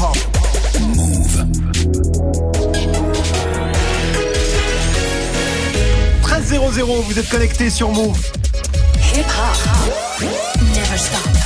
hip-hop. Move. 13 vous êtes connecté sur Move. Hip-hop. Never stop.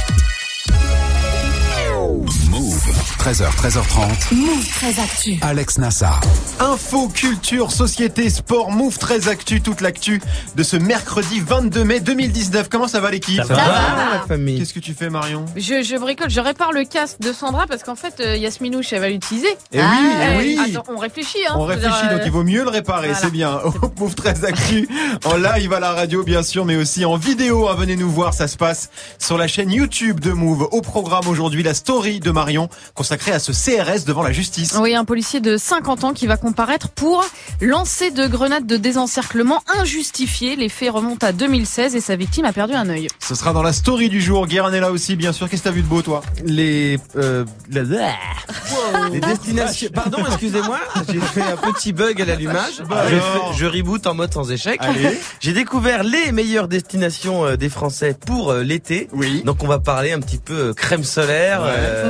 13h, 13h30. Move 13 Actu. Alex Nassar. Info, culture, société, sport, Move 13 Actu, toute l'actu de ce mercredi 22 mai 2019. Comment ça va l'équipe Ça, va, la famille. Qu'est-ce que tu fais Marion? Je, je bricole, je répare le casque de Sandra parce qu'en fait euh, Yasminouche elle va l'utiliser. Et eh oui, et eh oui. Attends, on réfléchit hein. On réfléchit donc il vaut mieux le réparer, c'est bien. Move 13 Actu en live à la radio bien sûr mais aussi en vidéo. Hein. venez nous voir, ça se passe sur la chaîne YouTube de Move. Au programme aujourd'hui la story de Marion consacrée à ce CRS devant la justice. Oui, un policier de 50 ans qui va comparaître pour lancer de grenades de désencerclement injustifiées. Les faits remontent à 2016 et sa victime a perdu un œil. Ce sera dans la story du jour. Guérin est là aussi, bien sûr. Qu'est-ce que t'as vu de beau, toi? Les... Euh, les destinations... Pardon, excusez-moi. J'ai fait un petit bug à l'allumage. Je, je, reboot en mode sans échec. J'ai découvert les meilleures destinations euh, des Français pour euh, l'été. Oui. Donc on va parler un petit peu euh, crème solaire,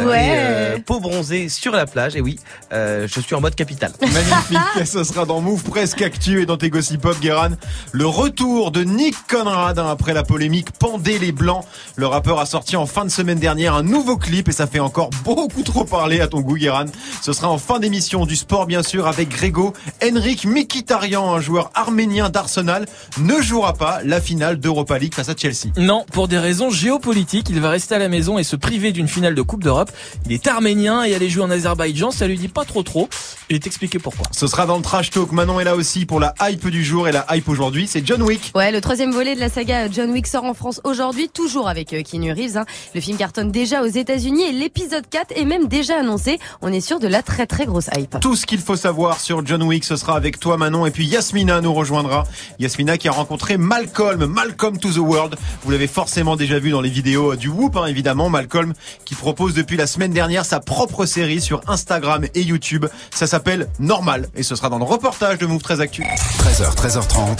ouais. Et, peau bronzée sur la plage. Et oui, je suis en mode capital. Magnifique. Ce sera dans Move presque actu et dans tes gossip pop, Guéran. Le retour de Nick Conrad hein, après la polémique Pendez les Blancs. Le rappeur a sorti en fin de semaine dernière un nouveau clip et ça fait encore beaucoup trop parler à ton goût, Guéran. Ce sera en fin d'émission du sport, bien sûr, avec Grégo. Henrik Mikitarian, un joueur arménien d'Arsenal, ne jouera pas la finale d'Europa League face à Chelsea. Non, pour des raisons géopolitiques, il va rester à la maison et se priver d'une finale de Coupe d'Europe. Il est arménien et aller jouer en Azerbaïdjan, ça lui dit pas trop trop. Il est expliqué pourquoi. Ce sera dans le trash talk. Manon est là aussi pour la hype du jour et la hype aujourd'hui, c'est John Wick. Ouais, le troisième volet de la saga John Wick sort en France aujourd'hui, toujours avec euh, Keanu Reeves. Hein. Le film cartonne déjà aux États-Unis et l'épisode 4 est même déjà annoncé. On est sûr de la très très grosse hype. Tout ce qu'il faut savoir sur John Wick, ce sera avec toi Manon et puis Yasmina nous rejoindra. Yasmina qui a rencontré Malcolm, Malcolm to the World. Vous l'avez forcément déjà vu dans les vidéos du Whoop, hein, évidemment. Malcolm qui propose depuis la semaine dernière sa propre série sur Instagram et YouTube. Ça s'appelle Normal et ce sera dans le reportage de Move 13 Actu. 13h, 13h30.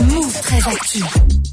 Move 13 Actu.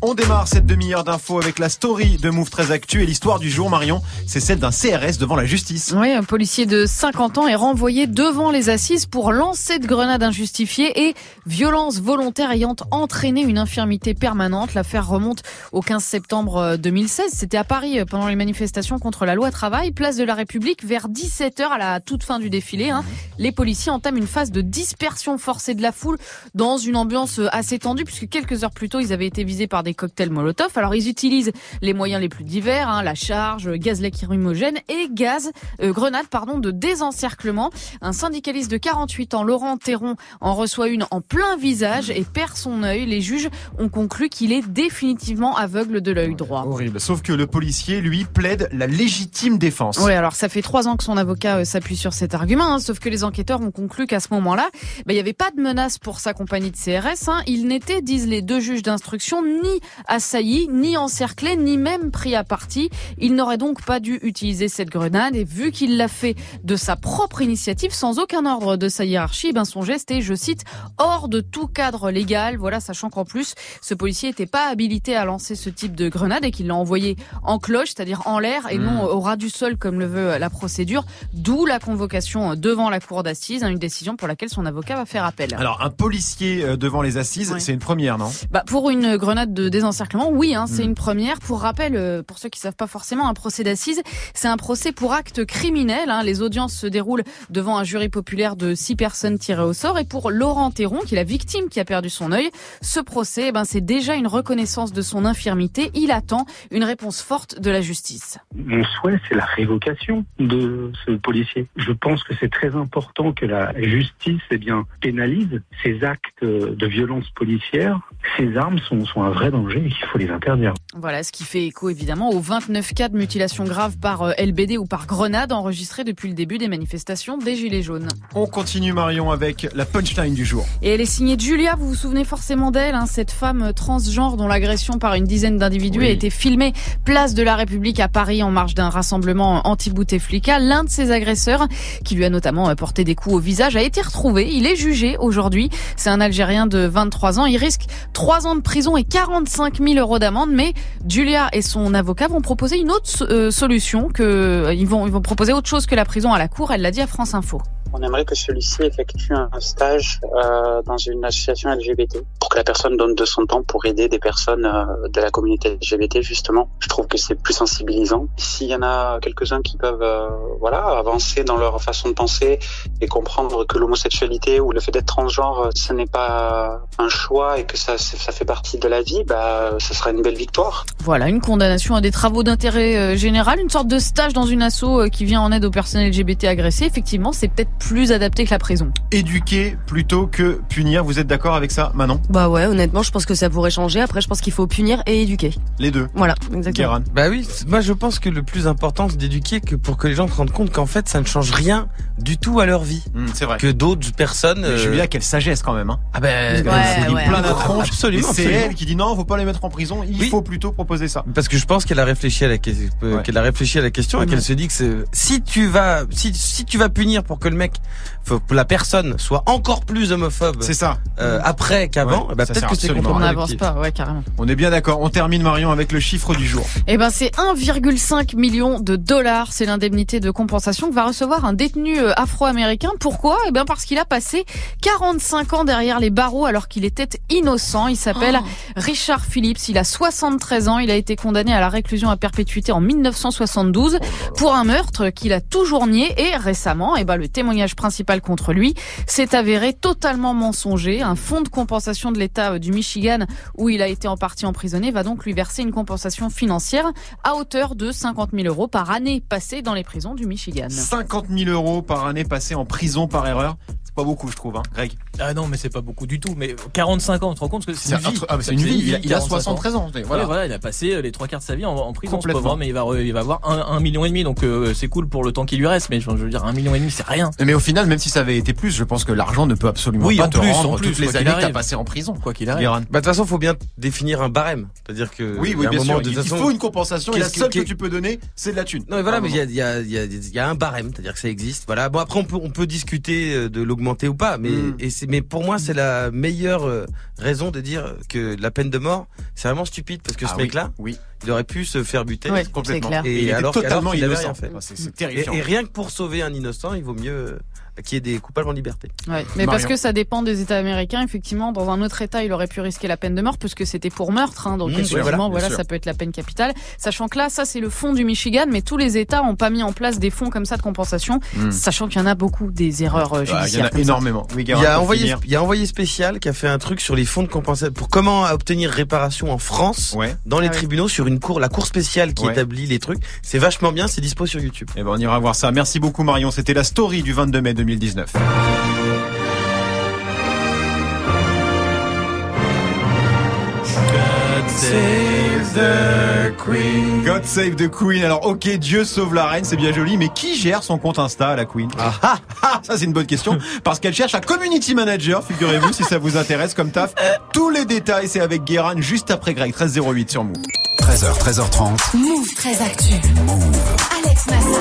On démarre cette demi-heure d'infos avec la story de Move 13 Actu et l'histoire du jour, Marion, c'est celle d'un CRS devant la justice. Oui, un policier de 50 ans est renvoyé devant les assises pour lancer de grenades injustifiées et violence volontaire ayant entraîné une infirmité permanente. L'affaire remonte au 15 septembre 2016. Euh, C'était à Paris euh, pendant les manifestations contre la loi travail, place de la République, vers 17h à la toute fin du défilé. Hein. Les policiers entament une phase de dispersion forcée de la foule dans une ambiance euh, assez tendue puisque quelques heures plus tôt, ils avaient été visés par des cocktails Molotov. Alors ils utilisent les moyens les plus divers, hein, la charge, gaz lacrymogène et gaz, euh, grenade pardon, de désencerclement. Un syndicaliste de 48 ans, Laurent Théron, en reçoit une en plein visage et perd son œil. Les juges ont conclu qu'il est définitivement aveugle de l'œil droit. Horrible. Sauf que le policier, lui, plaide la légitime défense. Oui, alors ça fait trois ans que son avocat euh, s'appuie sur cet argument, hein, sauf que les enquêteurs ont conclu qu'à ce moment-là, bah, il n'y avait pas de menace pour sa compagnie de CRS. Hein. Il n'était, disent les deux juges d'instruction, ni assailli, ni encerclé, ni même pris à partie. Il n'aurait donc pas dû utiliser cette grenade et vu qu'il l'a fait de sa propre initiative, sans aucun ordre de sa hiérarchie, ben son geste est, je cite, hors de tout cadre légal. Voilà, sachant qu'en plus, ce policier n'était pas habilité à lancer ce type de grenade et qu'il l'a envoyé en cloche, c'est-à-dire en l'air et non hmm. au ras du sol comme le veut la procédure. D'où la convocation devant la cour d'assises, hein, une décision pour laquelle son avocat va faire appel. Alors, un policier euh, devant les assises, c'est une première, non? Bah pour une grenade de désencerclement, oui, hein, c'est hmm. une première. Pour rappel, euh, pour ceux qui savent pas forcément, un procès d'assises, c'est un procès pour acte criminel. Hein. Les audiences se déroulent devant un jury populaire de six personnes tirées au sort. Et pour Laurent Théron, qui est la victime qui a perdu son œil, ce procès, eh ben, c'est déjà une reconnaissance de son infirmité. Il attend une réponse forte de la justice. Mon souhait, c'est la révocation de ce policier. Je pense que c'est très important que la justice eh bien, pénalise ces actes de violence policière. Ces armes sont, sont un vrai danger et qu'il faut les interdire. Voilà, ce qui fait écho évidemment aux 29 cas de mutilation grave par euh, LBD ou par grenade enregistrés depuis le début des manifestations des Gilets jaunes. On continue Marion avec la punchline du jour. Et elle est signée de Julia, vous vous souvenez forcément d'elle, hein, cette femme transgenre dont l'agression par une dizaine d'individus a été filmée place de la République à Paris en marge d'un rassemblement anti-Bouteflika. L'un de ses agresseurs, qui lui a notamment porté des coups au visage, a été retrouvé. Il est jugé aujourd'hui. C'est un Algérien de 23 ans. Il risque trois ans de prison et 45 000 euros d'amende. Mais Julia et son avocat vont proposer une autre euh, solution, que ils vont proposer autre chose que la prison à la cour. Elle l'a dit à France Info. On aimerait que celui-ci effectue un stage euh, dans une association LGBT pour que la personne donne de son temps pour aider des personnes euh, de la communauté LGBT justement. Je trouve que c'est plus sensibilisant. S'il y en a quelques-uns qui peuvent euh, voilà avancer dans leur façon de penser et comprendre que l'homosexualité ou le fait d'être transgenre ce n'est pas un choix et que ça ça fait partie de la vie, bah ce sera une belle victoire. Voilà, une condamnation à des travaux d'intérêt euh, général, une sorte de stage dans une asso euh, qui vient en aide aux personnes LGBT agressées. Effectivement, c'est peut-être plus adapté que la prison. Éduquer plutôt que punir, vous êtes d'accord avec ça, Manon? Bah ouais, honnêtement, je pense que ça pourrait changer. Après, je pense qu'il faut punir et éduquer. Les deux. Voilà, exactement. Guérin. Bah oui, moi je pense que le plus important c'est d'éduquer que pour que les gens se rendent compte qu'en fait ça ne change rien du tout à leur vie. Hum, c'est vrai. Que d'autres personnes. Euh, Julia, quelle sagesse quand même. Hein. Ah ben, Ouais, c'est ouais. plein de tronches. Absolument, C'est elle qui dit non, faut pas les mettre en prison. Il Oui. faut plutôt proposer ça. Parce que je pense qu'elle a réfléchi à la, que- euh, Ouais. qu'elle a réfléchi à la question et qu'elle se dit que c'est- si tu vas, si, si tu vas punir pour que le mec, faut que la personne soit encore plus homophobe C'est ça. euh, après qu'avant, Ouais, bah, peut-être que c'est On n'avance pas, ouais, carrément. On est bien d'accord. On termine Marion avec le chiffre du jour. Eh ben, c'est 1,5 million de dollars. C'est l'indemnité de compensation que va recevoir un détenu euh, afro-américain. Pourquoi? Eh bien, parce qu'il a passé 45 ans derrière les barreaux alors qu'il était innocent. Il s'appelle Richard Phillips. Il a 73 ans. Il a été condamné à la réclusion à perpétuité en 1972 pour un meurtre qu'il a toujours nié. Et récemment, eh ben, le témoignage principal contre lui s'est avéré totalement mensonger. Un fonds de compensation de l'État euh, du Michigan où il a été en partie emprisonné va donc lui verser une compensation financière à hauteur de 50 000 euros par année passée dans les prisons du Michigan. 50 000 euros par année passée en prison par erreur. Pas beaucoup, je trouve, hein, Greg. Ah non, mais c'est pas beaucoup du tout. Mais 45 ans, tu te rends compte que c'est une un vie. ah, mais c'est une vie. Il a, il a 45 ans. 73 ans. Voilà. Voilà. voilà, il a passé euh, les trois quarts de sa vie en, en prison, ce pauvre et il va, il va avoir un, un million et demi, donc euh, c'est cool pour le temps qui lui reste, mais je, veux dire, un million et demi, c'est rien. Mais au final, même si ça avait été plus, je pense que l'argent ne peut absolument Oui, pas en te plus, rendre en plus, toutes les années que t'as passées en prison. Quoi qu'il arrive. Bah, de toute façon, faut bien définir un barème. C'est-à-dire que. Oui, il oui, bien sûr. Il il faut une compensation et la seule que- tu peux donner, c'est de la thune. Non, mais voilà, mais il y a, il il il un barème, c'est-à-dire que ça existe. Voilà. Bon, après, on peut, discuter euh, de ou pas, mais, Mm. et c'est, mais pour moi, c'est la meilleure euh, raison de dire que la peine de mort, c'est vraiment stupide parce que Ah ce oui, mec-là, Oui, il aurait pu se faire buter. Ouais. complètement. Et il alors- totalement alors qu'il avait innocent. rien fait. Ah, C'est Et, terrifiant. et rien que pour sauver un innocent, il vaut mieux euh, qu'il y ait des coupables en liberté. Ouais. Mais parce que ça dépend des États américains. Effectivement, dans un autre État, il aurait pu risquer la peine de mort puisque c'était pour meurtre. Hein, donc Mmh, effectivement, voilà, ça peut être la peine capitale. Sachant que là, ça c'est le fonds du Michigan, mais tous les États ont pas mis en place des fonds comme ça de compensation, Mm. sachant qu'il y en a beaucoup des erreurs euh, Ah, Il y en judiciaires. a énormément. Oui, Il y a envoyé, finir. il y a envoyé spécial qui a fait un truc sur les fonds de compensation pour comment obtenir réparation en France Ouais. dans les Ah oui. tribunaux sur une cour, la cour spéciale qui Ouais. établit les trucs. C'est vachement bien, c'est dispo sur YouTube. Eh ben, on ira voir ça. Merci beaucoup, Marion. C'était la story du 22 mai 2019. Save the Queen. God save the Queen. Alors, ok, Dieu sauve la reine, c'est bien joli, mais qui gère son compte Insta, la Queen? Ah, ah, ah, Ça, c'est une bonne question, parce qu'elle cherche un community manager, figurez-vous, si ça vous intéresse comme taf. Tous les détails, c'est avec Guérin, juste après Greg, 1308 sur Move. 13h, 13h30. Move très actu. Alex Nassar.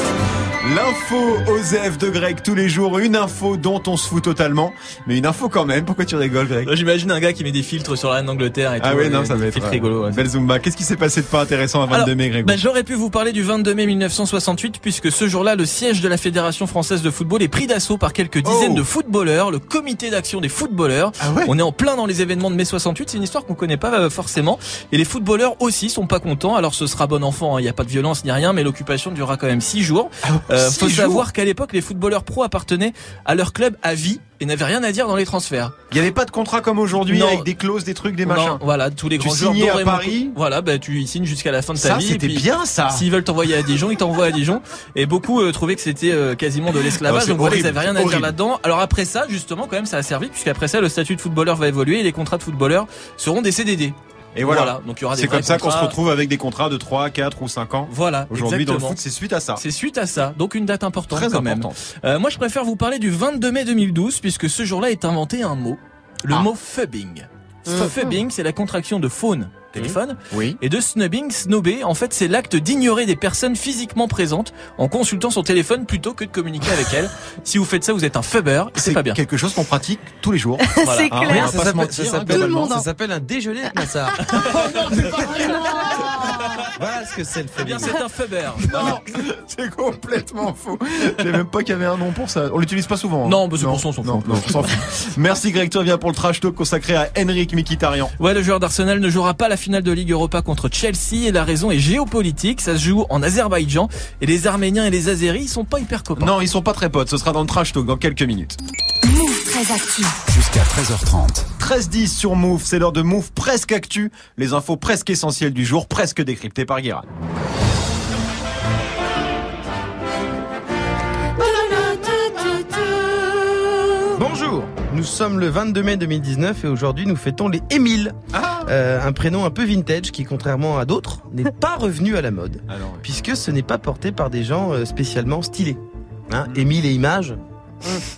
L'info Osef de Greg tous les jours, une info dont on se fout totalement, mais une info quand même. Pourquoi tu rigoles, Greg? J'imagine un gars qui met des filtres sur la reine d'Angleterre et Ah tout. oui, et non, ça va être filtres euh, ouais. Belle Zumba. Qu'est-ce qui s'est passé de pas intéressant à 22 Alors, mai, Greg? Bah, J'aurais pu vous parler du 22 mai 1968 puisque ce jour-là, le siège de la Fédération française de football est pris d'assaut par quelques dizaines Oh. de footballeurs, le comité d'action des footballeurs. Ah ouais? On est en plein dans les événements de mai 68, c'est une histoire qu'on connaît pas euh, forcément. Et les footballeurs aussi sont pas contents. Alors ce sera bon enfant, hein, il n'y a pas de violence ni rien, mais l'occupation durera quand même six jours. Euh, six faut savoir qu'à l'époque, les footballeurs pro appartenaient à leur club à vie et n'avaient rien à dire dans les transferts. Il n'y avait pas de contrat comme aujourd'hui avec des clauses, des trucs, des Non, machins. voilà, tous les Tu grands joueurs signais à Paris Voilà, bah tu y signes jusqu'à la fin de ta Ça, vie. c'était bien ça. S'ils veulent t'envoyer à Dijon, ils t'envoient à Dijon. Et beaucoup euh, trouvaient que c'était euh, quasiment de Ah, l'esclavage. c'est donc voilà, ils horrible, avaient rien à horrible. dire là-dedans. Alors après ça, justement, quand même, ça a servi, puisqu'après ça, le statut de footballeur va évoluer et les contrats de footballeur seront des CDD. Et voilà. Donc il y aura des C'est comme ça qu'on se retrouve avec des contrats de 3, 4 ou 5 ans. Voilà, Aujourd'hui, dans le foot, c'est suite à ça. C'est suite à ça, donc une date importante Très quand même. important. Euh, moi, je préfère vous parler du 22 mai 2012, puisque ce jour-là est inventé un mot, le Ah. mot fubbing. Mhm. Fubbing, c'est la contraction de faune téléphone. Oui. Et de snubbing, snobber, en fait, c'est l'acte d'ignorer des personnes physiquement présentes en consultant son téléphone plutôt que de communiquer avec elles. Si vous faites ça, vous êtes un fubber c'est pas bien. quelque chose qu'on pratique tous les jours. Voilà. C'est clair. Ça s'appelle- hein, un déjeuner avec Massard. ce que c'est le Eh c'est un fubber. Non, c'est complètement faux. Je savais même pas qu'il y avait un nom pour ça. On l'utilise pas souvent. hein. Non, mais c'est pour ça, on s'en non, fout. non, on s'en fout. Merci Greg, tu reviens pour le trash talk consacré à Henrik Mikitarian. Ouais, le joueur d'Arsenal ne jouera pas la finale de Ligue Europa contre Chelsea et la raison est géopolitique. Ça se joue en Azerbaïdjan et les Arméniens et les Azéris ils sont pas hyper copains. Non, ils sont pas très potes. Ce sera dans le trash talk dans quelques minutes. Move très actu. Jusqu'à 13h30. 13-10 sur Move, c'est l'heure de Move presque actu. Les infos presque essentielles du jour, presque décryptées par Guérin. Bonjour, nous sommes le 22 mai 2019 et aujourd'hui nous fêtons les Émile. Euh, un prénom un peu vintage qui, contrairement à d'autres, n'est pas revenu à la mode Alors, puisque ce n'est pas porté par des gens euh, spécialement stylés. Hein, Émile et Images,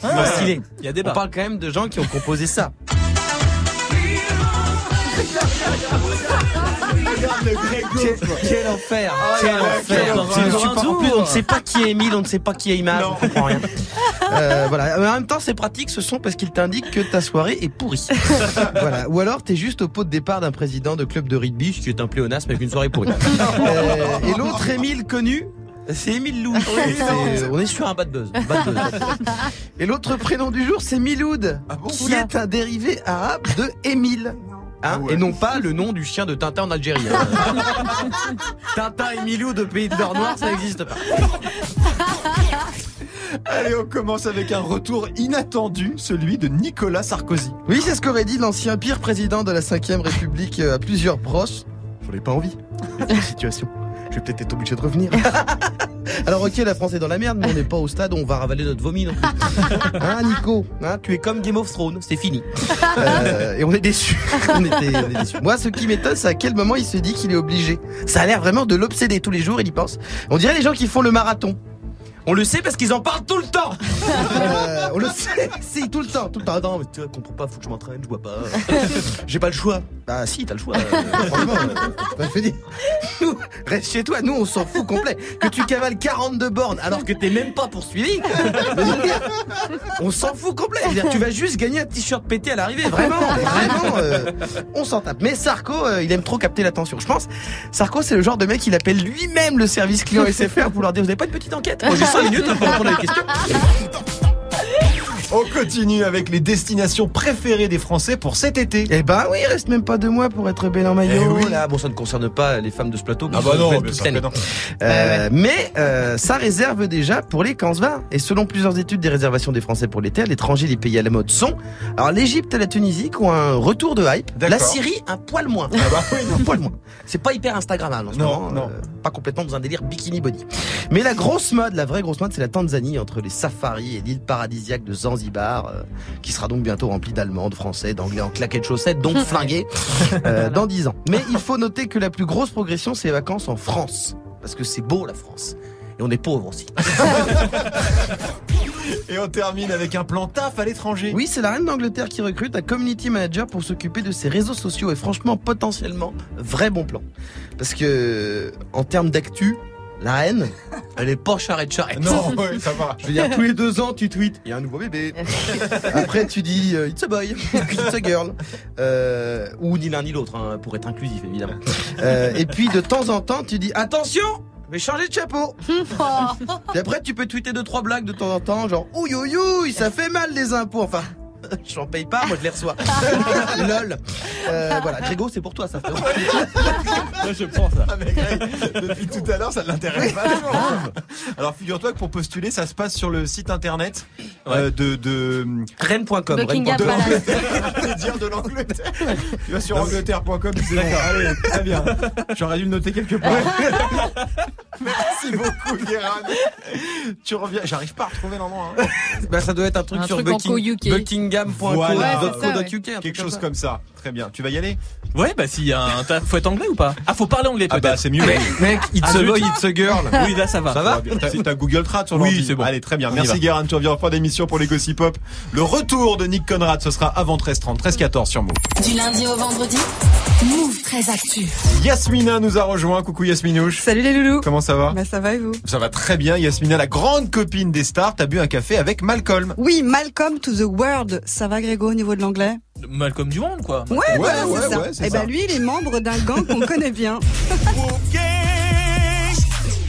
Ah, stylé. Il y a On parle quand même de gens qui ont composé ça. Quel, quel enfer Quel enfer. En plus, on ne sait pas qui est Émile, on ne sait pas qui est Image, on comprend rien. Euh, voilà. Mais en même temps, c'est pratique, ce son, parce qu'il t'indique que ta soirée est pourrie. voilà. Ou alors, t'es juste au pot de départ d'un président de club de rugby, ce qui est un pléonasme avec une soirée pourrie. Euh, et l'autre Émile connu, c'est Émile Lou. On est sur un bad buzz. bad buzz. Et l'autre prénom du jour, c'est Miloud, qui Oula. est un dérivé arabe de Émile. Hein, Ah ouais. Et non pas le nom du chien de Tintin en Algérie. hein. Tintin et Milou de Pays de l'Or Noir, ça n'existe pas. Allez, on commence avec un retour inattendu, celui de Nicolas Sarkozy. Oui, c'est ce qu'aurait dit l'ancien pire président de la 5ème République euh, à plusieurs proches. J'en ai pas envie. Une situation. Je vais peut-être être obligé de revenir. Alors ok, la France est dans la merde, mais on n'est pas au stade où on va ravaler notre vomi non plus. Hein, Nico hein, Tu es comme Game of Thrones, c'est fini. Euh, et on est déçus. on, était, on est déçus. Moi, ce qui m'étonne, c'est à quel moment il se dit qu'il est obligé. Ça a l'air vraiment de l'obséder tous les jours, il y pense. On dirait les gens qui font le marathon. On le sait parce qu'ils en parlent tout le temps. Euh, on le sait, si tout le temps, tout le temps. Non, mais tu vois, comprends pas, faut que je m'entraîne, je vois pas. J'ai pas le choix. Bah si, t'as le choix. euh, franchement, veux dire, nous, reste chez toi. Nous, on s'en fout complet. Que tu cavales 42 bornes alors que t'es même pas poursuivi. on s'en fout complet. Dire, tu vas juste gagner un t-shirt pété à l'arrivée. Vraiment, vraiment, euh, on s'en tape. Mais Sarko, euh, il aime trop capter l'attention. Je pense, Sarko, c'est le genre de mec, il appelle lui-même le service client SFR pour leur dire, vous avez pas une petite enquête? Moi, j'ai 5 minutes pour répondre à la question. On continue avec les destinations préférées des Français pour cet été. Eh ben oui, il reste même pas deux mois pour être belle en maillot. Eh oui. Là, bon, ça ne concerne pas les femmes de ce plateau. Ah bah non, non. Euh, Mais euh, ça réserve déjà pour les 15-20. Et selon plusieurs études des réservations des Français pour l'été, à l'étranger, les pays à la mode sont alors l'Égypte et la Tunisie qui ont un retour de hype. D'accord. La Syrie, un poil moins. Ah bah oui, un poil moins. C'est pas hyper Instagrammable en ce Non, moment. non. euh, pas complètement dans un délire bikini body. Mais la grosse mode, la vraie grosse mode, c'est la Tanzanie entre les safaris et l'île paradisiaque de Zanzibar, euh, qui sera donc bientôt remplie d'Allemands, de Français, d'Anglais en claquettes chaussettes, donc flingués, euh, dans 10 ans. Mais il faut noter que la plus grosse progression, c'est les vacances en France. Parce que c'est beau la France. Et on est pauvre aussi. Et on termine avec un plan taf à l'étranger. Oui, c'est la reine d'Angleterre qui recrute un community manager pour s'occuper de ses réseaux sociaux et franchement, potentiellement, vrai bon plan. Parce que, en termes d'actu, la reine, elle est pas charrette charrette. Non, ouais, ça va. Je veux dire, tous les deux ans, tu tweets, il y a un nouveau bébé. Après, tu dis, euh, it's a boy, it's a girl. Euh, ou ni l'un ni l'autre, hein, pour être inclusif, évidemment. Euh, et puis, de temps en temps, tu dis, attention, je vais changer de chapeau. Et après, tu peux tweeter deux, trois blagues de temps en temps, genre, ouïe, ouïe, ouïe, ça fait mal les impôts. Enfin, j'en paye pas, moi je les reçois. Lol. Euh, voilà, Grégo, c'est pour toi, ça fait. je pense ça. Ah, mais Greg, depuis tout à l'heure, ça l'intéresse vachement. Alors, figure-toi que pour postuler, ça se passe sur le site internet euh, de, de, Rennes.com. Buckingham de Palace. l'Angleterre. Je vais dire de l'Angleterre. Tu vas sur angleterre.com, c'est bon. Allez, très bien. J'aurais dû le noter quelque part. Merci beaucoup, Guérin. Tu reviens. J'arrive pas à retrouver l'endroit. hein. Bah, ça doit être un truc Un sur truc en Bucking- co-UK. Voilà. Ouais, ouais. Quelque chose comme ça. Très bien. Tu vas y aller? Ouais, bah s'il y a un taf, faut être anglais ou pas? Ah, faut parler anglais Ah peut-être. bah c'est mieux. Mec, it's Ah, a zut. boy, it's a girl. Oui, là ça va. Ça va T'as t'as Google Trad sur Oui, c'est bon. Allez, très bien. On Merci. Guérin. Tu reviens en fin d'émission pour les Gossip Pop. Le retour de Nick Conrad, ce sera avant 13h30, 13h14 sur Move. Du lundi au vendredi, Move très actu. Yasmina nous a rejoint. Coucou Yasminouche. Salut les loulous. Comment ça va? Bah ça va et vous? Ça va très bien. Yasmina, la grande copine des stars, t'as bu un café avec Malcolm. Oui, Malcolm to the World. Ça va Grégo au niveau de l'anglais Malcolm du monde, quoi. Ouais, Ouais, voilà, ouais, c'est ça. ouais, c'est et ça. ben lui, il est membre d'un gang qu'on connaît bien.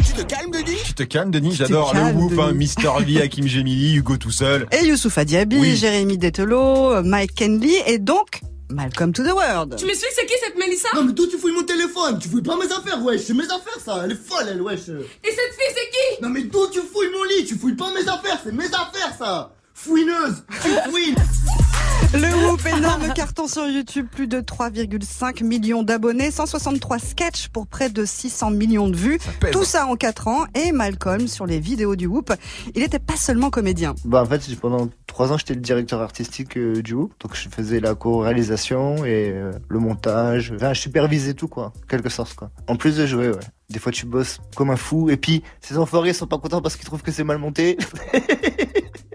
Tu te calmes, Denis? Tu te calmes, Denis. J'adore le calmes, whoop, hein. Mister V, Hakim Gemili, Hugo tout seul. Et Youssoufa Diaby, Oui. Jérémy Detelo, Mike Kenley et donc Malcolm to the World. Tu m'expliques c'est qui cette Mélissa? Non mais toi tu fouilles mon téléphone, tu fouilles pas mes affaires wesh, c'est mes affaires ça, elle est folle elle wesh. Et cette fille c'est qui? Non mais d'où tu fouilles mon lit, tu fouilles pas mes affaires, c'est mes affaires ça Fouineuse, tu fouilles Le Whoop, énorme carton sur YouTube, plus de 3,5 millions d'abonnés, 163 sketchs pour près de 600 millions de vues. Tout ça en 4 ans. Et Malcolm, sur les vidéos du Whoop, il n'était pas seulement comédien. Bah en fait pendant trois ans j'étais le directeur artistique euh, du Whoop, donc je faisais la co-réalisation et euh, le montage, enfin je supervisais tout quoi, en quelque sorte quoi. En plus de jouer ouais. Des fois tu bosses comme un fou et puis ces enfoirés sont pas contents parce qu'ils trouvent que c'est mal monté.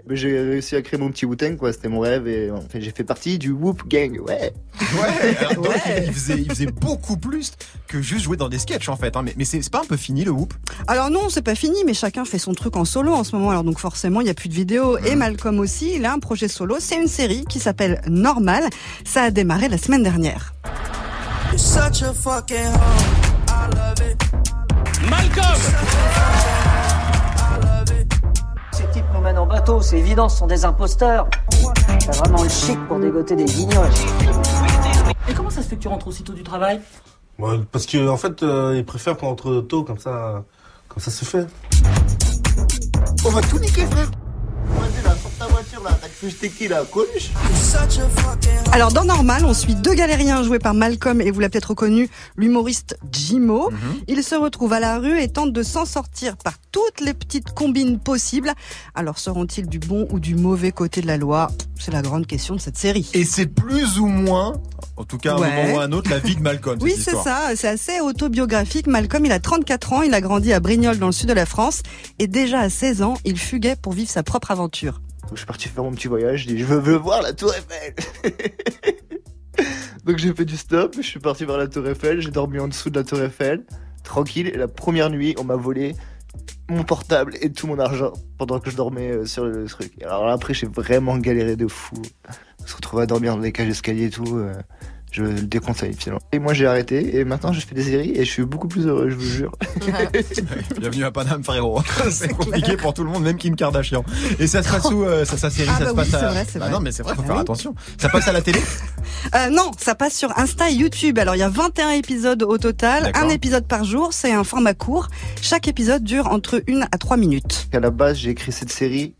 Mais j'ai réussi à créer mon petit Wu-Tang quoi, c'était mon rêve et en fait, j'ai fait partie du Whoop Gang, ouais. Ouais, alors, donc, il, faisait, il faisait beaucoup plus que juste jouer dans des sketchs en fait. hein. Mais, mais c'est pas un peu fini le whoop? Alors non, c'est pas fini, mais chacun fait son truc en solo en ce moment. Alors donc forcément, il n'y a plus de vidéos. Et Malcolm aussi, il a un projet solo. C'est une série qui s'appelle Normal. Ça a démarré la semaine dernière. Types nous mènent en bateau, c'est évident, ce sont des imposteurs. T'as vraiment le chic pour dégoter des guignols. Et comment ça se fait que tu rentres aussitôt du travail? Ouais, parce que en fait, euh, ils préfèrent qu'on rentre tôt, comme ça, comme ça se fait. On va tout niquer frère Vas-y là, Alors dans Normal, on suit deux galériens joués par Malcolm et vous l'avez peut-être reconnu, l'humoriste Jimo. Ils se retrouvent à la rue et tentent de s'en sortir par toutes les petites combines possibles. Alors seront-ils du bon ou du mauvais côté de la loi? C'est la grande question de cette série. Et c'est plus ou moins, en tout cas à un moment ou à un autre, la vie de Malcolm. Oui, c'est ça. C'est assez autobiographique. Malcolm, il a 34 ans. Il a grandi à Brignoles dans le sud de la France. Et déjà à 16 ans, il fuguait pour vivre sa propre aventure. Donc je suis parti faire mon petit voyage, je dis je veux, voir la tour Eiffel. Donc j'ai fait du stop, je suis parti vers la tour Eiffel, j'ai dormi en dessous de la tour Eiffel, tranquille, et la première nuit on m'a volé mon portable et tout mon argent pendant que je dormais euh, sur le truc. Alors après j'ai vraiment galéré de fou. Se retrouver à dormir dans des cages d'escalier et tout, euh, je le déconseille finalement. Et moi j'ai arrêté et maintenant je fais des séries et je suis beaucoup plus heureux, je vous jure. Bienvenue à Paname, frérot. c'est compliqué pour tout le monde, même Kim Kardashian. Et ça se passe où euh, ça, sa série Ah Ça bah se passe oui, à. c'est vrai, c'est Bah vrai. non, mais c'est vrai, faut Ah faire oui. attention. Ça passe à la télé? Euh, non, ça passe sur Insta et YouTube. Alors il y a 21 épisodes au total, un épisode par jour. C'est un format court. Chaque épisode dure entre une à trois minutes. À la base, j'ai écrit cette série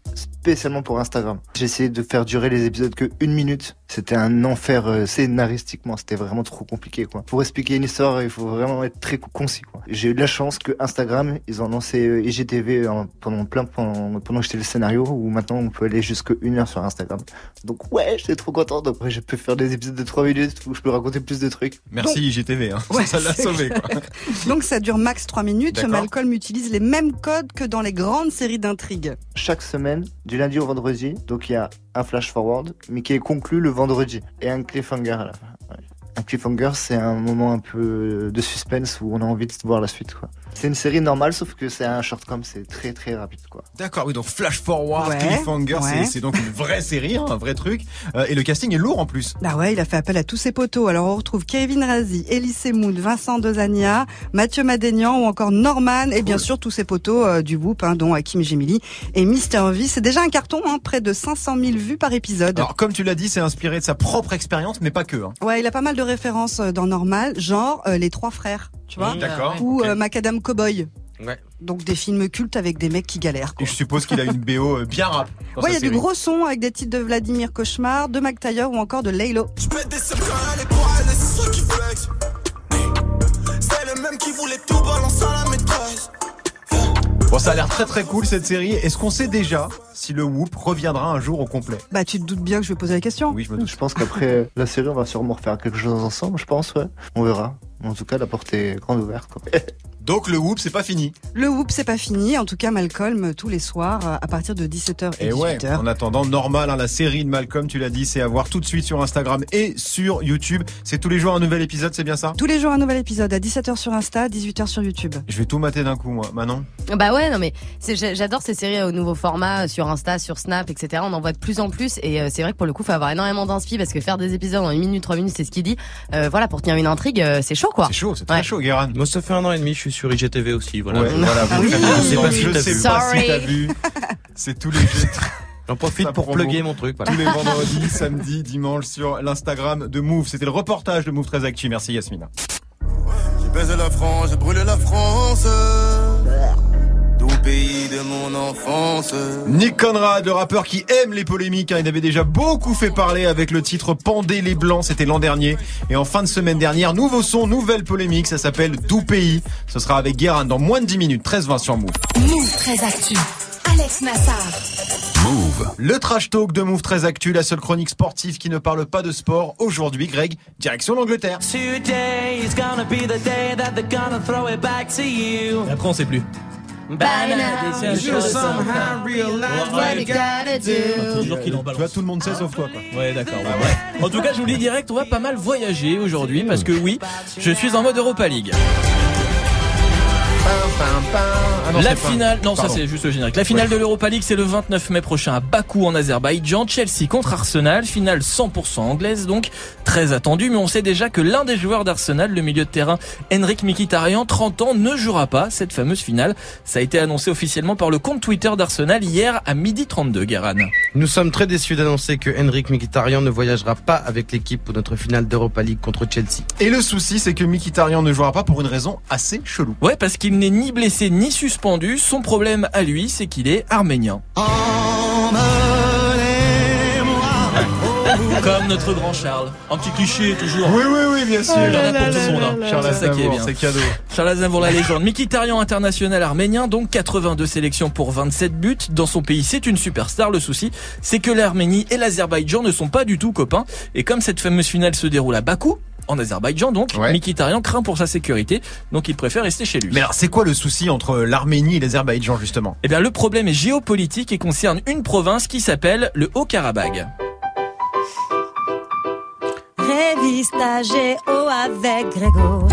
spécialement pour Instagram. J'ai essayé de faire durer les épisodes que une minute. C'était un enfer euh, scénaristiquement. C'était vraiment trop compliqué, quoi. Pour expliquer une histoire, il faut vraiment être très concis, quoi. J'ai eu de la chance que Instagram, ils ont lancé euh, IGTV en- pendant plein, pendant, pendant que j'étais le scénario, où maintenant on peut aller jusqu'à une heure sur Instagram. Donc ouais, j'étais trop content. Donc ouais, je peux faire des épisodes de trois minutes où je peux raconter plus de trucs. Merci IGTV, hein. Ouais, ça l'a sauvé, clair. quoi. Donc ça dure max trois minutes. D'accord. Malcolm utilise les mêmes codes que dans les grandes séries d'intrigues. chaque semaine, du lundi au vendredi. Donc il y a un flash forward, mais qui est conclu le vendredi. Et un cliffhanger à la. Un cliffhanger, c'est un moment un peu de suspense où on a envie de voir la suite. quoi. C'est une série normale, sauf que c'est un shortcom, c'est très très rapide. quoi. D'accord, oui, donc Flash Forward, Ouais, Cliffhanger, ouais. c'est- c'est donc une vraie série, hein, un vrai truc. Euh, et le casting est lourd en plus. Bah ouais, il a fait appel à tous ses poteaux. Alors on retrouve Kevin Razi, Elise Moon, Vincent Dezania, Mathieu Madénian ou encore Norman et bien sûr tous ses poteaux euh, du Whoop, hein, dont Hakim Gemili et Mister V. C'est déjà un carton, hein, près de 500 000 vues par épisode. Alors, comme tu l'as dit, c'est inspiré de sa propre expérience, mais pas que. Hein. Ouais, il a pas mal de références euh, dans Normal, genre euh, les trois frères, tu vois, Mmh, ou euh, Macadam Cowboy. Ouais. Donc des films cultes avec des mecs qui galèrent. Et je suppose qu'il a une BO euh, bien rap. Ouais, il y a du gros son avec des titres de Vladimir Cauchemar, de Mac Taylor ou encore de Laylo. C'est le même qui voulait tout balancer à la. Bon, ça a l'air très très cool cette série. Est-ce qu'on sait déjà si le Whoop reviendra un jour au complet? Bah tu te doutes bien que je vais poser la question. Oui, je me doute. Je pense qu'après la série, on va sûrement refaire quelque chose ensemble, je pense, ouais. On verra. En tout cas, la porte est grande ouverte. Quoi. Donc le whoop, c'est pas fini. Le whoop, c'est pas fini. En tout cas, Malcolm, tous les soirs, euh, à partir de 17h et, Et ouais, 18h. en attendant, normal, hein, la série de Malcolm, tu l'as dit, c'est à voir tout de suite sur Instagram et sur YouTube. C'est tous les jours un nouvel épisode, c'est bien ça? Tous les jours, un nouvel épisode à 17h sur Insta, 18h sur YouTube. Je vais tout mater d'un coup, moi. Manon? Bah ouais, non mais j'adore ces séries au nouveau format euh, sur Insta, sur Snap, etc. On en voit de plus en plus et euh, c'est vrai que pour le coup, faut avoir énormément d'inspi parce que faire des épisodes en une minute, trois minutes, c'est ce qu'il dit. Euh, voilà, pour tenir une intrigue, c'est chaud quoi. C'est chaud, c'est très Ouais. chaud, Guérin. Moi, ça fait un an et demi, je suis sur IGTV aussi. Voilà. Ouais, voilà, vous je sais pas si je t'as sais vu. pas si Sorry. t'as vu. C'est tous les jeux. J'en profite pour plugger mon truc. Voilà. Tous les vendredis, samedi, dimanche sur l'Instagram de Move. C'était le reportage de Move très Actu. Merci Yasmina. J'ai baisé la France, j'ai brûlé la France. Pays de mon enfance. Nick Conrad, le rappeur qui aime les polémiques, hein, il avait déjà beaucoup fait parler avec le titre Pendez les Blancs, c'était l'an dernier. Et en fin de semaine dernière, nouveau son, nouvelle polémique, ça s'appelle Doux Pays. Ce sera avec Guérin dans moins de 10 minutes, 13-20 sur Move. Move très actu. Alex Nassar. Move. Le trash talk de Move très Actu, la seule chronique sportive qui ne parle pas de sport. Aujourd'hui, Greg, direction l'Angleterre. Après, on sait plus. By now, you should somehow realize what you gotta do? Toujours qu'il en Tu vois, tout le monde sait sauf toi, quoi. Ouais, d'accord. bon, bref. En tout cas, je vous le dis direct, on va pas mal voyager aujourd'hui parce que oui, je suis en mode Europa League. Ah non, la pas- finale, non, ça c'est juste le générique. La finale de l'Europa League, c'est le 29 mai prochain à Bakou en Azerbaïdjan. Chelsea contre Arsenal, finale 100% anglaise, donc très attendue. Mais on sait déjà que l'un des joueurs d'Arsenal, le milieu de terrain Henrik Mkhitaryan, 30 ans, ne jouera pas cette fameuse finale. Ça a été annoncé officiellement par le compte Twitter d'Arsenal hier à midi 32, Guéran. Nous sommes très déçus d'annoncer que Henrik Mkhitaryan ne voyagera pas avec l'équipe pour notre finale d'Europa League contre Chelsea. Et le souci, c'est que Mkhitaryan ne jouera pas pour une raison assez chelou. Ouais, parce qu'il n'est ni blessé ni suspendu. Son problème à lui, c'est qu'il est arménien. Comme notre grand Charles. Un petit cliché toujours. Oui, oui, oui, bien sûr. Il y en a pour tout le monde. hein. Charles C'est ça qui est Aznavour, bien. c'est cadeau. Charles Aznavour, la légende. Mkhitaryan international arménien, donc 82 sélections pour 27 buts. Dans son pays, c'est une superstar. Le souci, c'est que l'Arménie et l'Azerbaïdjan ne sont pas du tout copains. Et comme cette fameuse finale se déroule à Bakou, en Azerbaïdjan donc, Ouais. Mkhitaryan craint pour sa sécurité, donc il préfère rester chez lui. Mais alors, c'est quoi le souci entre l'Arménie et l'Azerbaïdjan, justement? Eh bien, le problème est géopolitique et concerne une province qui s'appelle le Haut-Karabagh. Révista Géo avec Grégo.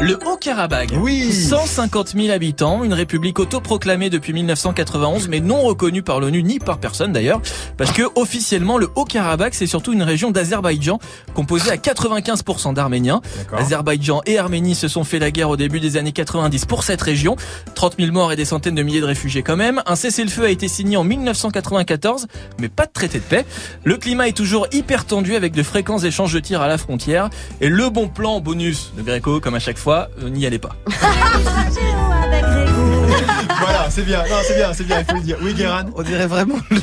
Le Haut-Karabagh. Oui. 150 000 habitants, une république autoproclamée depuis 1991, mais non reconnue par l'ONU ni par personne d'ailleurs, parce que officiellement le Haut-Karabagh c'est surtout une région d'Azerbaïdjan composée à 95% d'Arméniens. Azerbaïdjan et Arménie se sont fait la guerre au début des années 90 pour cette région. 30 000 morts et des centaines de milliers de réfugiés quand même. Un cessez-le-feu a été signé en 1994, mais pas de traité de paix. Le climat est toujours hyper tendu avec de fréquents échanges de tirs à la frontière. Et le bon plan bonus de Greco, comme à chaque fois, euh, n'y allez pas. Voilà, c'est bien, non, c'est bien, c'est bien, il faut le dire. Oui, Guéran On dirait vraiment le,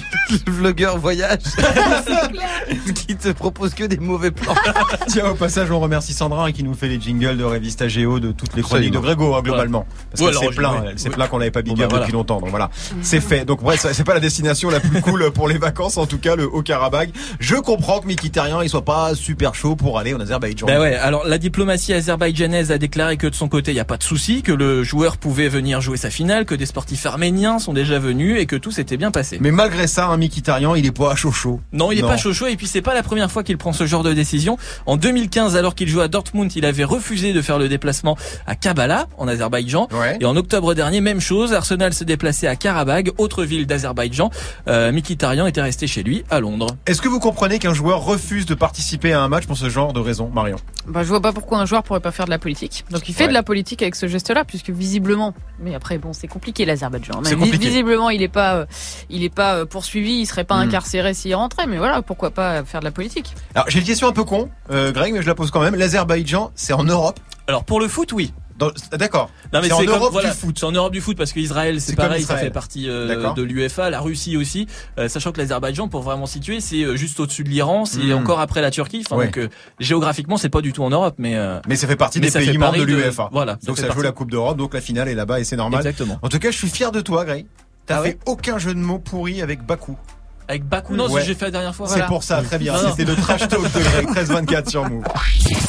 le vlogueur voyage qui te propose que des mauvais plans. Tiens, au passage, on remercie Sandra hein, qui nous fait les jingles de Revista Géo de toutes les chroniques de Grégo, hein, globalement. Parce Ouais, oui. elle s'est Oui. plaint qu'on l'avait pas big Bon, up voilà. depuis longtemps. Donc voilà, c'est fait. Donc bref, c'est pas la destination la plus cool pour les vacances, en tout cas, le Haut-Karabagh. Je comprends que Mkhitaryan, il soit pas super chaud pour aller en Azerbaïdjan. Ben ouais, alors la diplomatie azerbaïdjanaise a déclaré que de son côté, il n'y a pas de souci, que le joueur pouvait venir jouer sa finale, que des sportifs arméniens sont déjà venus et que tout s'était bien passé. Mais malgré ça, un Mkhitaryan, il est pas à chaud. Non, il est Non. pas chaud et puis c'est pas la première fois qu'il prend ce genre de décision. En 2015, alors qu'il jouait à Dortmund, il avait refusé de faire le déplacement à Kabbalah, en Azerbaïdjan. Ouais. Et en octobre dernier, même chose, Arsenal se déplaçait à Karabagh, autre ville d'Azerbaïdjan. Euh, Mkhitaryan était resté chez lui, à Londres. Est-ce que vous comprenez qu'un joueur refuse de participer à un match pour ce genre de raison, Marion? Bah, je vois pas pourquoi un joueur pourrait pas faire de la politique. Donc il fait Ouais. de la politique avec ce geste-là, puisque visiblement, mais après bon, c'est compliqué l'Azerbaïdjan. Visiblement, il est pas, euh, il est pas euh, poursuivi, il serait pas Hmm. incarcéré s'il rentrait. Mais voilà, pourquoi pas faire de la politique Alors, j'ai une question un peu con, euh, Greg, mais je la pose quand même. L'Azerbaïdjan, c'est en Europe? Alors pour le foot, oui. D'accord. Non mais C'est en comme- Europe voilà, du foot. C'est en Europe du foot parce qu'Israël c'est pareil, ça fait partie euh, de l'UEFA, la Russie aussi, Euh, sachant que l'Azerbaïdjan pour vraiment situer c'est euh, juste au-dessus de l'Iran, c'est Mm. encore après la Turquie. Enfin, Ouais. Donc euh, géographiquement c'est pas du tout en Europe, mais euh, Mais ça fait partie des pays membres de l'UEFA. voilà, ça donc ça joue partie. la Coupe d'Europe, donc la finale est là-bas et c'est normal. exactement. En tout cas, je suis fier de toi, Greg. T'as Ah fait ouais aucun jeu de mots pourri avec Bakou. Avec Bakou, non, Ouais. j'ai fait la dernière fois. C'est pour ça, très bien. C'était le trash talk de Greg, 13-24 sur Move.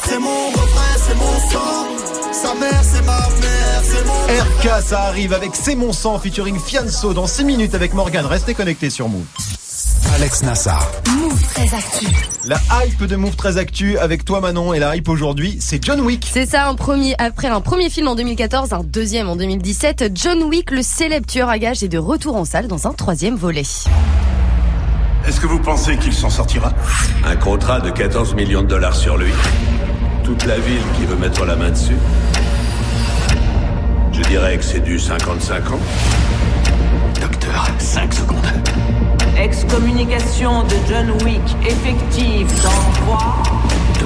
C'est mon refrain, c'est mon sang. Sa mère, c'est ma mère, c'est mon. RK, ça arrive avec C'est mon sang featuring Fianso dans 6 minutes avec Morgan. Restez connectés sur Move. Alex Nassar. Move très actu. La hype de Move très actu avec toi Manon et la hype aujourd'hui, c'est John Wick. C'est ça, un premier, après un premier film en 2014, un deuxième en 2017, John Wick, le célèbre tueur à gages, est de retour en salle dans un troisième volet. Est-ce que vous pensez qu'il s'en sortira? Un contrat de 14 millions de dollars sur lui. Toute la ville qui veut mettre la main dessus. Je dirais que c'est du 55 ans. Docteur, 5 secondes. Excommunication de John Wick effective dans 3, 2,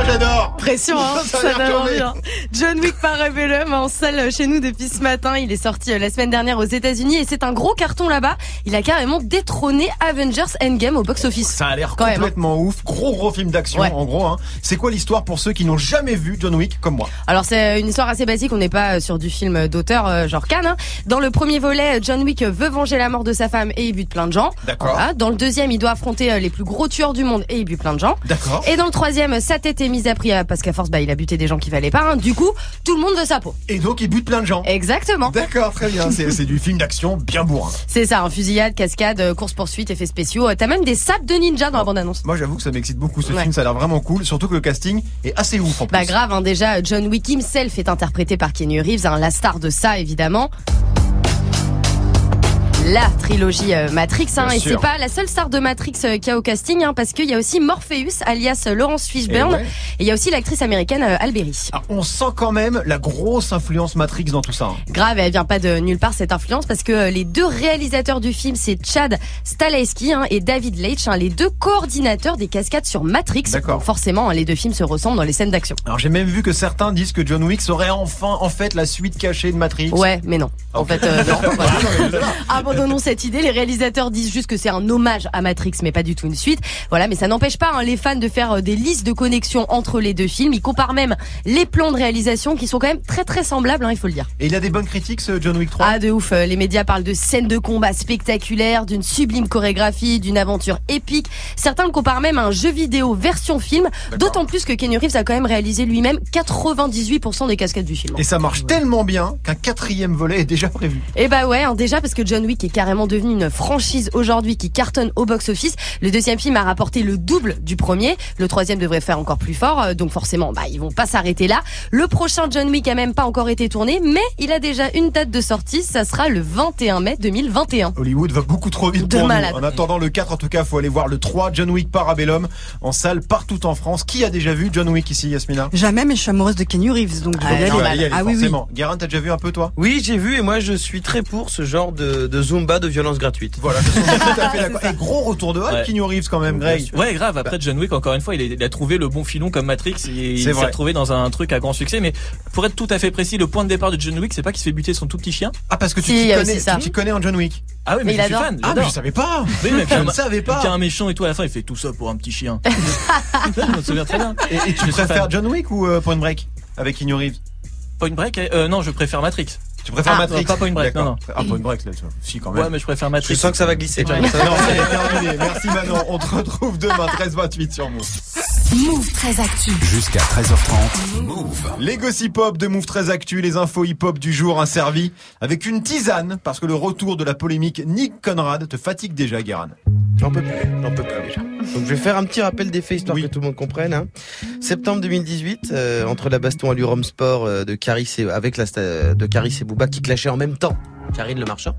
Oh j'adore Pression, hein Ça ça donne envie. John Wick Parabellum en salle chez nous depuis ce matin. Il est sorti euh, la semaine dernière aux États-Unis et c'est un gros carton là-bas. Il a carrément détrôné Avengers Endgame au box-office. Ça a l'air même, hein. complètement ouf. Gros gros film d'action Ouais. en gros. Hein. C'est quoi l'histoire pour ceux qui n'ont jamais vu John Wick comme moi Alors c'est une histoire assez basique, on n'est pas euh, sur du film d'auteur euh, genre Cannes. hein. Dans le premier volet, John Wick veut venger la mort de sa femme et il bute plein de gens. D'accord. Voilà. Dans le deuxième, il doit affronter euh, les plus gros tueurs du monde et il bute plein de gens. D'accord. Et dans le troisième, sa tête est mise à prix euh, parce qu'à force, bah, il a buté des gens qui valaient pas. hein. Du coup, tout le monde veut sa peau. Et donc il bute plein de gens. Exactement. D'accord, très bien. C'est c'est du film d'action bien bourrin. C'est ça, un fusillade, cascade, course poursuite, effets spéciaux. Euh, T'as même des sapes de ninja dans la bande annonce. Moi j'avoue que ça m'excite beaucoup ce Ouais. film, ça a l'air vraiment cool, surtout que le casting est assez ouf en plus. Bah grave, hein, déjà John Wick himself est interprété par Keanu Reeves, hein, la star de ça évidemment. La trilogie euh, Matrix, hein, et c'est pas la seule star de Matrix qu'il y a au casting, hein, parce qu'il y a aussi Morpheus, alias euh, Laurence Fishburne, Eh et ouais. il y a aussi l'actrice américaine euh, Alberi. Ah, on sent quand même la grosse influence Matrix dans tout ça. hein. Grave, elle vient pas de nulle part cette influence parce que les deux réalisateurs du film, c'est Chad Stahelski hein, et David Leitch, hein, les deux coordinateurs des cascades sur Matrix. D'accord. Donc Forcément, hein, les deux films se ressemblent dans les scènes d'action. Alors j'ai même vu que certains disent que John Wick serait enfin en fait la suite cachée de Matrix. Ouais, mais non. En fait, euh, non. Abandonnons cette idée. Les réalisateurs disent juste que c'est un hommage à Matrix, mais pas du tout une suite. Voilà, mais ça n'empêche pas hein, les fans de faire euh, des listes de connexions entre les deux films. Ils comparent même les plans de réalisation qui sont quand même très très semblables, hein, il faut le dire. Et il a des bonnes critiques ce John Wick 3 Ah de ouf, euh, les médias parlent de scènes de combat spectaculaires, d'une sublime chorégraphie, d'une aventure épique. Certains le comparent même à un jeu vidéo version film, d'autant plus que Kenny Reeves a quand même réalisé lui-même 98% des cascades du film. Et ça marche tellement bien qu'un quatrième volet est déjà prévu. Et bah ouais, hein, déjà parce que John Wick est carrément devenu une franchise aujourd'hui qui cartonne au box-office. Le deuxième film a rapporté le double du premier. Le troisième devrait faire encore plus fort. euh, Donc forcément, bah ils vont pas s'arrêter là. Le prochain John Wick a même pas encore été tourné, mais il a déjà une date de sortie. Ça sera le 21 mai 2021. Hollywood va beaucoup trop vite De pour malade. nous. En attendant le 4, en tout cas, faut aller voir le 3, John Wick Parabellum, en salle partout en France. Qui a déjà vu John Wick ici, Yasmina? Jamais, mais je suis amoureuse de Kenny Reeves, donc je Ah, vais aller. vas y aller, Ah oui, oui. Guérin, t'as déjà vu un peu toi? Oui, j'ai vu et moi je suis très pour ce genre de, de zumba de violence gratuite. Voilà, je suis tout à fait d'accord. Et gros retour de hype. Keanu Reeves quand même, Greg. Ouais, grave. Après John Wick, encore une fois, il, a trouvé le bon filon comme Matrix. Et il s'est retrouvé dans un truc à grand succès. Mais pour être tout à fait précis, le point de départ de John Wick, c'est pas qu'il se fait buter son tout petit chien? Ah, parce que tu Si, t'y connais, tu connais en John Wick. Ah oui, mais, Mais je il suis adore. fan. Ah, mais je savais pas. Oui, mais Je ne savais pas. Il y a un méchant et tout à la fin, il fait tout ça pour un petit chien. je me souviens très bien. Et, et tu Je préfères. John Wick ou euh, Point Break avec Keanu Reeves? Point Break euh, Non, je préfère Matrix. Tu préfères Ah, Matrix non, pas Point Break, D'accord. non, Ah, Point Break, là, tu vois. Si, quand même. Ouais, mais je préfère Matrix. Je sens que ça va glisser. Non, c'est terminé. Merci Manon. On te retrouve demain 13-28 sur Move. Move très actu. Jusqu'à 13h30. Move. Les gossip hop de Move très actu, les infos hip hop du jour servi avec une tisane parce que le retour de la polémique Nick Conrad te fatigue déjà, Guérin. J'en peux plus, j'en peux plus déjà. Donc je vais faire un petit rappel des faits histoire que tout le monde comprenne. hein. Septembre 2018, euh, entre la baston à l'Urom Sport euh, de Caris et avec la de Caris et Booba qui clashaient en même temps, Karine le marchand,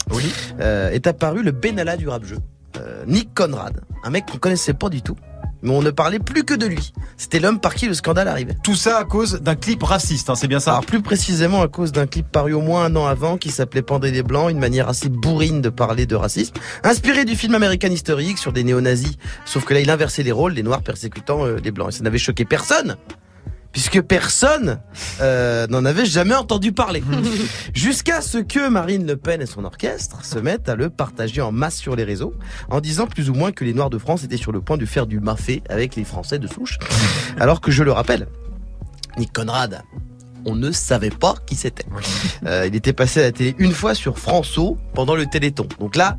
euh, est apparu le Benalla du rap jeu, euh, Nick Conrad, un mec qu'on connaissait pas du tout. Mais on ne parlait plus que de lui. C'était l'homme par qui le scandale arrivait. Tout ça à cause d'un clip raciste, hein, c'est bien ça? Alors plus précisément à cause d'un clip paru au moins un an avant qui s'appelait Pendez les Blancs, une manière assez bourrine de parler de racisme, inspiré du film American History X sur des néo-nazis. Sauf que là il inversait les rôles, les noirs persécutant euh, les blancs. Et ça n'avait choqué personne puisque personne euh, n'en avait jamais entendu parler. Jusqu'à ce que Marine Le Pen et son orchestre se mettent à le partager en masse sur les réseaux, en disant plus ou moins que les Noirs de France étaient sur le point de faire du mafé avec les Français de souche. Alors que je le rappelle, Nick Conrad on ne savait pas qui c'était. Euh, il était passé à la télé une fois sur François pendant le Téléthon. Donc là,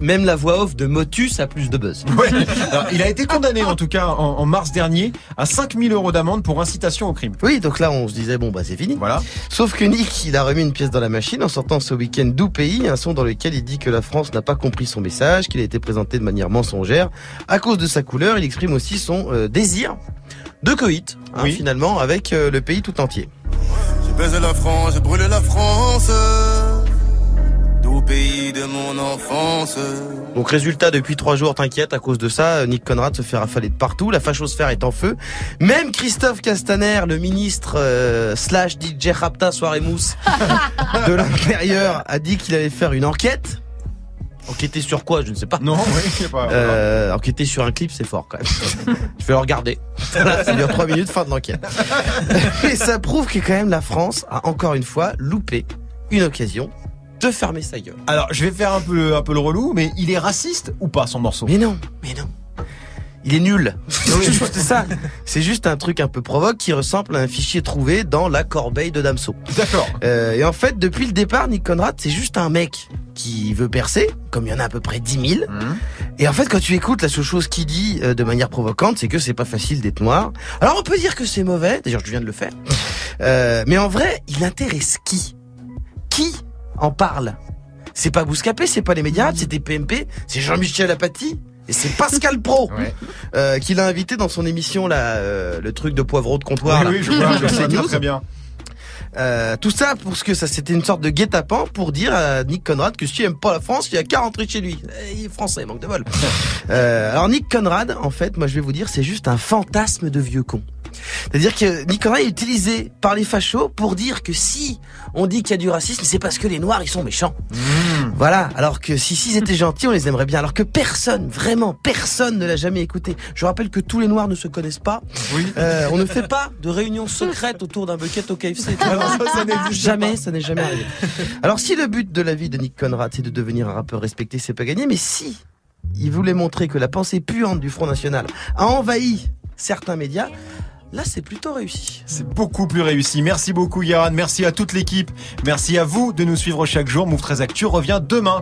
même la voix off de Motus a plus de buzz. Ouais. Alors, il a été condamné en tout cas en, en mars dernier à 5000 euros d'amende pour incitation au crime. Oui, donc là on se disait bon bah c'est fini. Voilà. Sauf que Nick, il a remis une pièce dans la machine en sortant ce week-end d'où pays, un son dans lequel il dit que la France n'a pas compris son message, qu'il a été présenté de manière mensongère. À cause de sa couleur, il exprime aussi son euh, désir de coït, hein, Oui. finalement, avec euh, le pays tout entier. J'ai baisé la France, j'ai brûlé la France. D'où pays de mon enfance. Donc résultat, depuis trois jours, t'inquiète, à cause de ça, Nick Conrad se fait rafaler de partout, la fachosphère est en feu. Même Christophe Castaner, le ministre euh, slash DJ Rapta Soirée Mousse de l'Intérieur, a dit qu'il allait faire une enquête. Enquêter sur quoi, je ne sais pas. Non, oui, c'est pas. Euh, enquêter sur un clip, c'est fort quand même. je vais le regarder. Ça dure trois minutes, fin de l'enquête. Et ça prouve que quand même la France a encore une fois loupé une occasion de fermer sa gueule. Alors, je vais faire un peu, un peu le relou, mais il est raciste ou pas son morceau? Mais non, mais non. Il est nul. C'est juste ça. C'est juste un truc un peu provoque qui ressemble à un fichier trouvé dans la corbeille de Damso. D'accord. Euh, et en fait, depuis le départ, Nick Conrad, c'est juste un mec qui veut percer, comme il y en a à peu près 10 000. Et en fait, quand tu écoutes la seule chose qu'il dit euh, de manière provocante, c'est que c'est pas facile d'être noir. Alors on peut dire que c'est mauvais, d'ailleurs je viens de le faire. Euh, mais en vrai, il intéresse qui? Qui en parle? C'est pas Bouscapé, c'est pas les médias, c'est des PMP, c'est Jean-Michel Apathy. Et c'est Pascal Pro euh, qui l'a invité dans son émission là, euh, le truc de poivreau de comptoir. Oui, oui, je vois, je vois très bien. Euh, tout ça pour ce que ça c'était une sorte de guet-apens pour dire à Nick Conrad que s'il aime pas la France, il y a qu'à rentrer chez lui. Eh, Il est français, manque de vol. Euh, alors Nick Conrad, en fait, moi je vais vous dire, c'est juste un fantasme de vieux con. C'est-à-dire que Nick Conrad est utilisé par les fachos pour dire que si on dit qu'il y a du racisme, c'est parce que les noirs ils sont méchants. Voilà. Alors que si s'ils étaient gentils, on les aimerait bien. Alors que personne, vraiment personne ne l'a jamais écouté. Je rappelle que tous les noirs ne se connaissent pas. Euh, on ne fait pas de réunion secrète autour d'un bucket au KFC. non, ça, ça jamais, pas. ça n'est jamais arrivé. Alors si le but de la vie de Nick Conrad c'est de devenir un rappeur respecté, c'est pas gagné. Mais si il voulait montrer que la pensée puante du Front National a envahi certains médias, là c'est plutôt réussi. C'est beaucoup plus réussi. Merci beaucoup, Yaran. Merci à toute l'équipe. Merci à vous de nous suivre chaque jour. Move 13 Actu revient demain.